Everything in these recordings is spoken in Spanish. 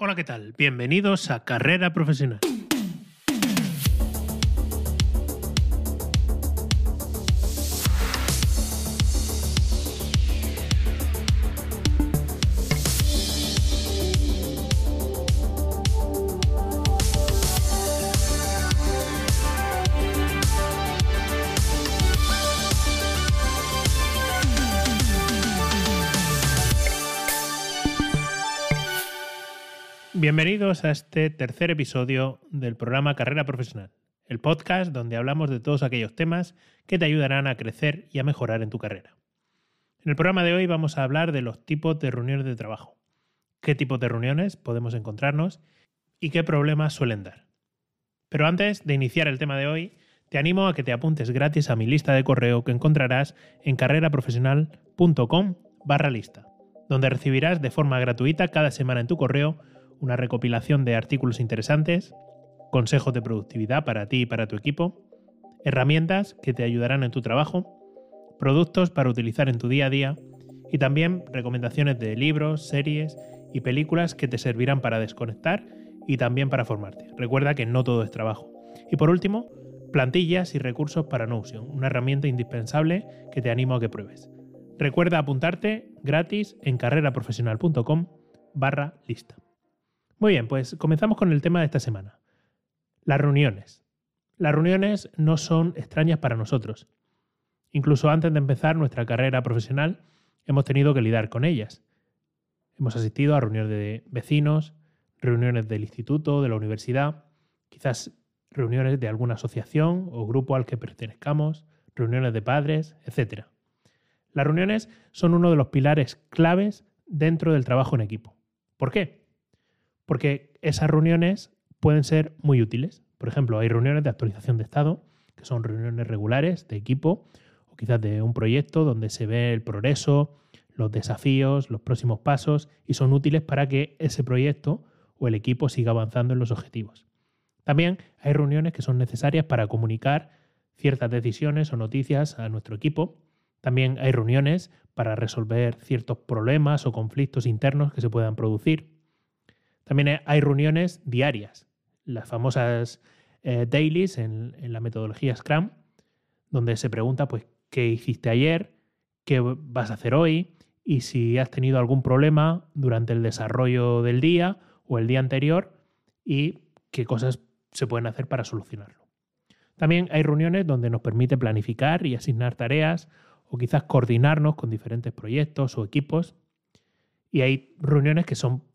Hola, ¿qué tal? Bienvenidos a Carrera Profesional. Bienvenidos a este tercer episodio del programa Carrera Profesional, el podcast donde hablamos de todos aquellos temas que te ayudarán a crecer y a mejorar en tu carrera. En el programa de hoy vamos a hablar de los tipos de reuniones de trabajo, qué tipos de reuniones podemos encontrarnos y qué problemas suelen dar. Pero antes de iniciar el tema de hoy, te animo a que te apuntes gratis a mi lista de correo que encontrarás en carreraprofesional.com barra lista, donde recibirás de forma gratuita cada semana en tu correo una recopilación de artículos interesantes, consejos de productividad para ti y para tu equipo, herramientas que te ayudarán en tu trabajo, productos para utilizar en tu día a día y también recomendaciones de libros, series y películas que te servirán para desconectar y también para formarte. Recuerda que no todo es trabajo. Y por último, plantillas y recursos para Notion, una herramienta indispensable que te animo a que pruebes. Recuerda apuntarte gratis en carreraprofesional.com barra lista. Muy bien, pues comenzamos con el tema de esta semana. Las reuniones. Las reuniones no son extrañas para nosotros. Incluso antes de empezar nuestra carrera profesional, hemos tenido que lidiar con ellas. Hemos asistido a reuniones de vecinos, reuniones del instituto, de la universidad, quizás reuniones de alguna asociación o grupo al que pertenezcamos, reuniones de padres, etc. Las reuniones son uno de los pilares claves dentro del trabajo en equipo. ¿Por qué? Porque esas reuniones pueden ser muy útiles. Por ejemplo, hay reuniones de actualización de estado, que son reuniones regulares de equipo, o quizás de un proyecto donde se ve el progreso, los desafíos, los próximos pasos, y son útiles para que ese proyecto o el equipo siga avanzando en los objetivos. También hay reuniones que son necesarias para comunicar ciertas decisiones o noticias a nuestro equipo. También hay reuniones para resolver ciertos problemas o conflictos internos que se puedan producir. También hay reuniones diarias, las famosas eh, dailies en, la metodología Scrum, donde se pregunta pues, qué hiciste ayer, qué vas a hacer hoy y si has tenido algún problema durante el desarrollo del día o el día anterior y qué cosas se pueden hacer para solucionarlo. También hay reuniones donde nos permite planificar y asignar tareas o quizás coordinarnos con diferentes proyectos o equipos. Y hay reuniones que son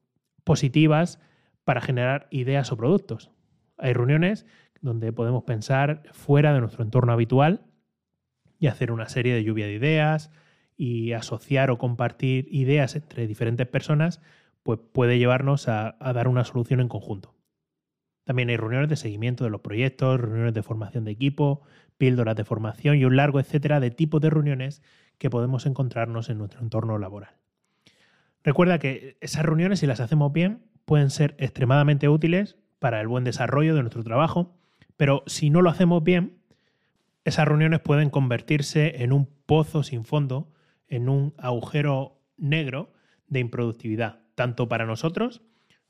positivas para generar ideas o productos. Hay reuniones donde podemos pensar fuera de nuestro entorno habitual y hacer una serie de lluvia de ideas y asociar o compartir ideas entre diferentes personas, pues puede llevarnos a, dar una solución en conjunto. También hay reuniones de seguimiento de los proyectos, reuniones de formación de equipo, píldoras de formación y un largo etcétera de tipos de reuniones que podemos encontrarnos en nuestro entorno laboral. Recuerda que esas reuniones, si las hacemos bien, pueden ser extremadamente útiles para el buen desarrollo de nuestro trabajo, pero si no lo hacemos bien, esas reuniones pueden convertirse en un pozo sin fondo, en un agujero negro de improductividad, tanto para nosotros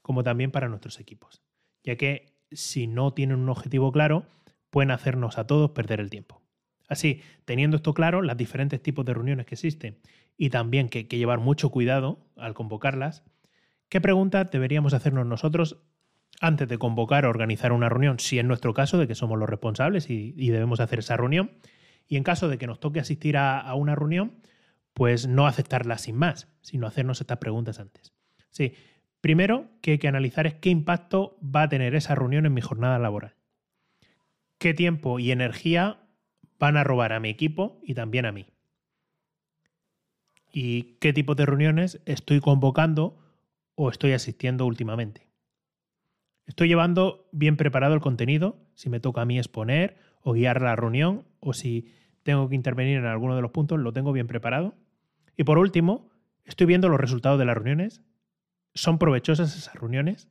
como también para nuestros equipos, ya que si no tienen un objetivo claro, pueden hacernos a todos perder el tiempo. Así, teniendo esto claro, los diferentes tipos de reuniones que existen y también que, que llevar mucho cuidado al convocarlas, ¿qué preguntas deberíamos hacernos nosotros antes de convocar o organizar una reunión, si es nuestro caso de que somos los responsables y, debemos hacer esa reunión? Y en caso de que nos toque asistir a, una reunión, pues no aceptarla sin más, sino hacernos estas preguntas antes. Sí, primero que hay que analizar es qué impacto va a tener esa reunión en mi jornada laboral. ¿Qué tiempo y energía van a robar a mi equipo y también a mí? ¿Y qué tipo de reuniones estoy convocando o estoy asistiendo últimamente? ¿Estoy llevando bien preparado el contenido? Si me toca a mí exponer o guiar la reunión o si tengo que intervenir en alguno de los puntos, ¿lo tengo bien preparado? Y por último, ¿estoy viendo los resultados de las reuniones? ¿Son provechosas esas reuniones?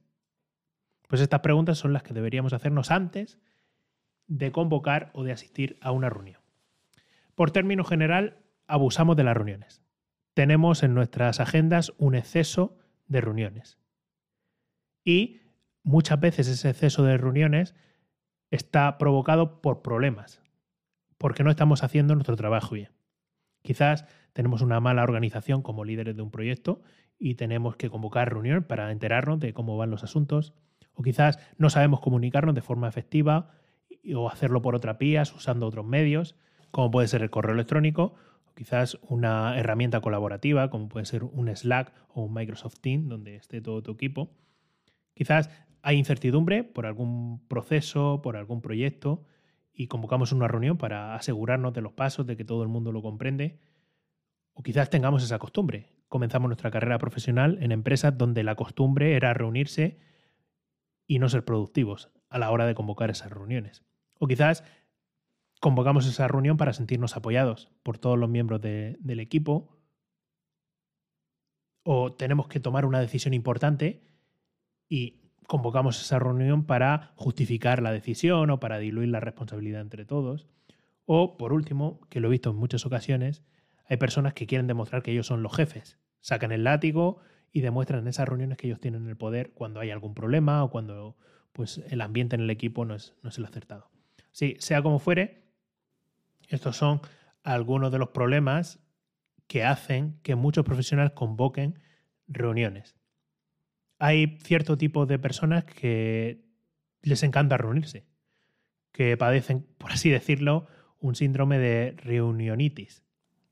Pues estas preguntas son las que deberíamos hacernos antes de convocar o de asistir a una reunión. Por término general, abusamos de las reuniones. Tenemos en nuestras agendas un exceso de reuniones. Y muchas veces ese exceso de reuniones está provocado por problemas, porque no estamos haciendo nuestro trabajo bien. Quizás tenemos una mala organización como líderes de un proyecto y tenemos que convocar reunión para enterarnos de cómo van los asuntos, o quizás no sabemos comunicarnos de forma efectiva o hacerlo por otras vías usando otros medios, como puede ser el correo electrónico, o quizás una herramienta colaborativa, como puede ser un Slack o un Microsoft Teams, donde esté todo tu equipo. Quizás hay incertidumbre por algún proceso, por algún proyecto, y convocamos una reunión para asegurarnos de los pasos, de que todo el mundo lo comprende. O quizás tengamos esa costumbre. Comenzamos nuestra carrera profesional en empresas donde la costumbre era reunirse y no ser productivos a la hora de convocar esas reuniones. O quizás convocamos esa reunión para sentirnos apoyados por todos los miembros del equipo. O tenemos que tomar una decisión importante y convocamos esa reunión para justificar la decisión o para diluir la responsabilidad entre todos. O, por último, que lo he visto en muchas ocasiones, hay personas que quieren demostrar que ellos son los jefes. Sacan el látigo y demuestran en esas reuniones que ellos tienen el poder cuando hay algún problema o cuando pues, el ambiente en el equipo no es, no es el acertado. Sí, sea como fuere, estos son algunos de los problemas que hacen que muchos profesionales convoquen reuniones. Hay cierto tipo de personas que les encanta reunirse, que padecen, por así decirlo, un síndrome de reunionitis.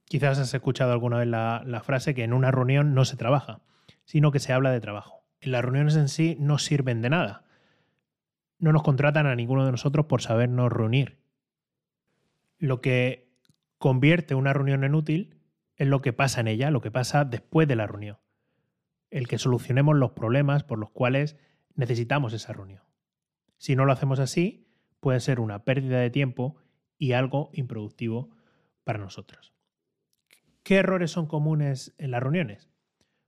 Quizás has escuchado alguna vez la, la frase que en una reunión no se trabaja sino que se habla de trabajo. las reuniones en sí no sirven de nada. No nos contratan a ninguno de nosotros por sabernos reunir. Lo que convierte una reunión en útil es lo que pasa en ella, lo que pasa después de la reunión. El que solucionemos los problemas por los cuales necesitamos esa reunión. Si no lo hacemos así, puede ser una pérdida de tiempo y algo improductivo para nosotros. ¿Qué errores son comunes en las reuniones?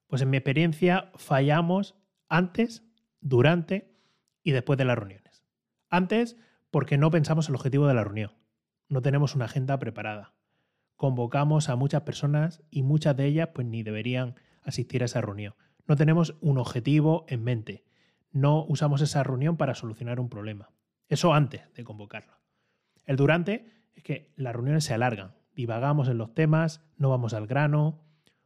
Pues en mi experiencia fallamos antes, durante y después de las reuniones. Antes, porque no pensamos el objetivo de la reunión. No tenemos una agenda preparada. Convocamos a muchas personas y muchas de ellas pues ni deberían asistir a esa reunión. No tenemos un objetivo en mente. No usamos esa reunión para solucionar un problema. Eso antes de convocarla. El durante es que las reuniones se alargan. Divagamos en los temas, no vamos al grano,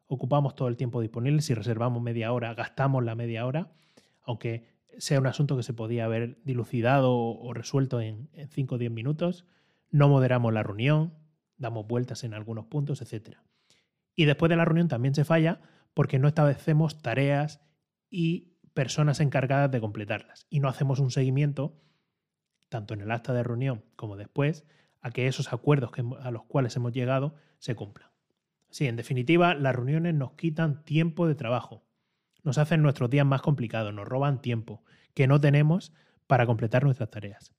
ocupamos todo el tiempo disponible, si reservamos media hora, gastamos la media hora, aunque sea un asunto que se podía haber dilucidado o resuelto en 5 o 10 minutos, no moderamos la reunión, damos vueltas en algunos puntos, etc. Y después de la reunión también se falla porque no establecemos tareas y personas encargadas de completarlas y no hacemos un seguimiento, tanto en el acta de reunión como después, a que esos acuerdos a los cuales hemos llegado se cumplan. Sí, en definitiva, las reuniones nos quitan tiempo de trabajo, nos hacen nuestros días más complicados, nos roban tiempo que no tenemos para completar nuestras tareas.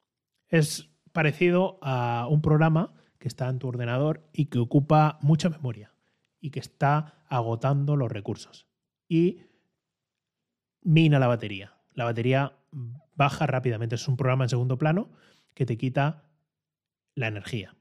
Es parecido a un programa que está en tu ordenador y que ocupa mucha memoria y que está agotando los recursos. Y mina la batería. La batería baja rápidamente. Es un programa en segundo plano que te quita la energía.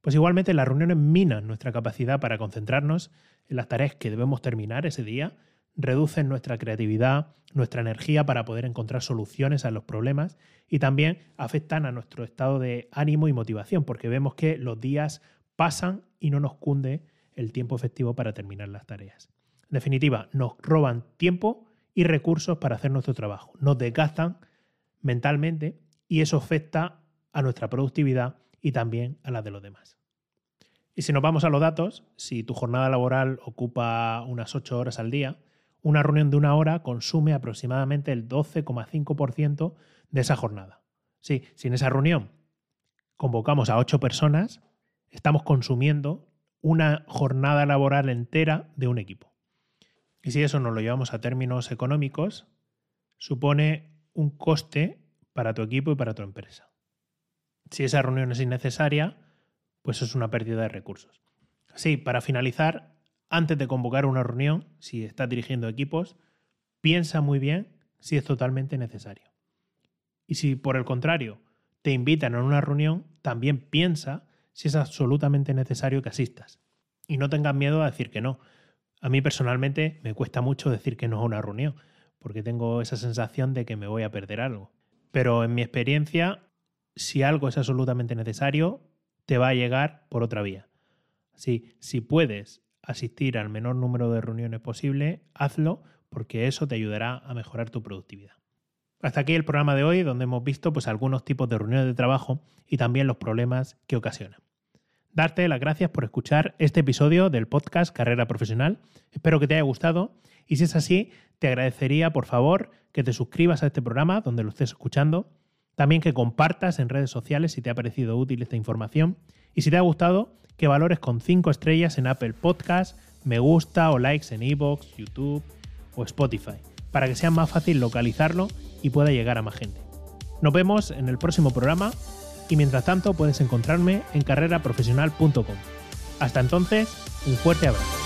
Pues igualmente las reuniones minan nuestra capacidad para concentrarnos en las tareas que debemos terminar ese día, reducen nuestra creatividad, nuestra energía para poder encontrar soluciones a los problemas y también afectan a nuestro estado de ánimo y motivación, porque vemos que los días pasan y no nos cunde el tiempo efectivo para terminar las tareas. En definitiva, nos roban tiempo y recursos para hacer nuestro trabajo, nos desgastan mentalmente y eso afecta a nuestra productividad y también a las de los demás. Y si nos vamos a los datos, si tu jornada laboral ocupa unas 8 horas al día, una reunión de una hora consume aproximadamente el 12,5% de esa jornada. Sí, si en esa reunión convocamos a 8 personas, estamos consumiendo una jornada laboral entera de un equipo. Y si eso nos lo llevamos a términos económicos, supone un coste para tu equipo y para tu empresa. Si esa reunión es innecesaria, pues es una pérdida de recursos. Sí, para finalizar, antes de convocar una reunión, si estás dirigiendo equipos, piensa muy bien si es totalmente necesario. Y si por el contrario te invitan a una reunión, también piensa si es absolutamente necesario que asistas. Y no tengas miedo a decir que no. A mí personalmente me cuesta mucho decir que no a una reunión, porque tengo esa sensación de que me voy a perder algo. Pero en mi experiencia, si algo es absolutamente necesario, te va a llegar por otra vía. Así, si puedes asistir al menor número de reuniones posible, hazlo porque eso te ayudará a mejorar tu productividad. Hasta aquí el programa de hoy, donde hemos visto pues, algunos tipos de reuniones de trabajo y también los problemas que ocasionan. Darte las gracias por escuchar este episodio del podcast Carrera Profesional. Espero que te haya gustado y si es así, te agradecería por favor que te suscribas a este programa donde lo estés escuchando. También que compartas en redes sociales si te ha parecido útil esta información. Y si te ha gustado, que valores con 5 estrellas en Apple Podcast, me gusta o likes en iVoox, YouTube o Spotify, para que sea más fácil localizarlo y pueda llegar a más gente. Nos vemos en el próximo programa y mientras tanto puedes encontrarme en carreraprofesional.com. Hasta entonces, un fuerte abrazo.